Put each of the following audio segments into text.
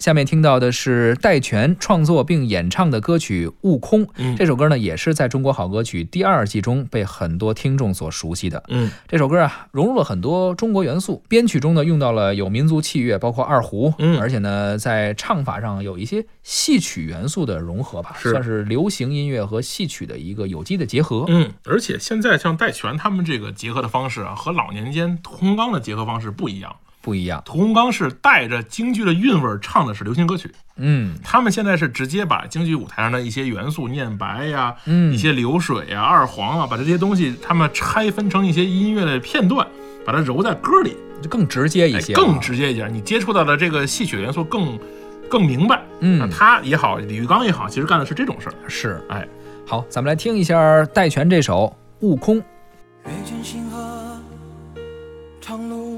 下面听到的是戴荃创作并演唱的歌曲《悟空》。嗯这首歌呢，也是在中国好歌曲第二季中被很多听众所熟悉的。嗯这首歌啊，融入了很多中国元素，编曲中呢用到了有民族器乐，包括二胡，嗯而且呢在唱法上有一些戏曲元素的融合吧，是算是流行音乐和戏曲的一个有机的结合。嗯，而且现在像戴荃他们这个结合的方式啊，和老年间屠洪刚的结合方式不一样。不一样，屠洪刚是带着京剧的韵味儿唱的是流行歌曲，嗯他们现在是直接把京剧舞台上的一些元素，念白呀、嗯一些流水呀、二黄啊，把这些东西他们拆分成一些音乐的片段，把它揉在歌里，就更直接一哎些，更直接一点。你接触到的这个戏曲的元素更更明白。嗯那他也好，李玉刚也好，其实干的是这种事儿。是。哎，好，咱们来听一下戴荃这首《悟空》。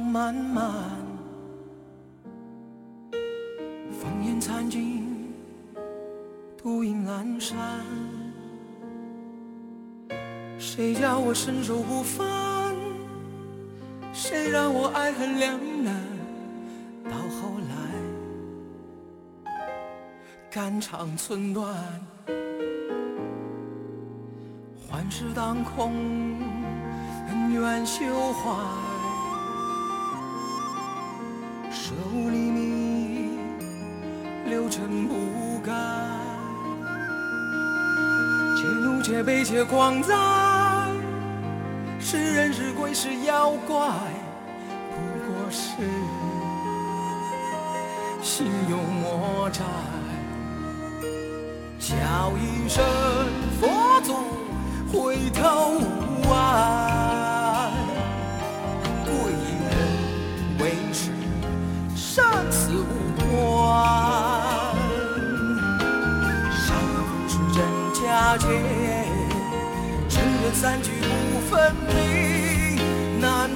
漫漫，烽烟残尽，独影阑珊。谁叫我身手不凡？谁让我爱恨两难？到后来，肝肠寸断，幻世当空。恩怨休怀，舍吾黎明，六尘不改。且怒且悲且狂哉，是人是鬼是妖怪，不过是心有魔债。叫一声佛祖，回头三句不分离难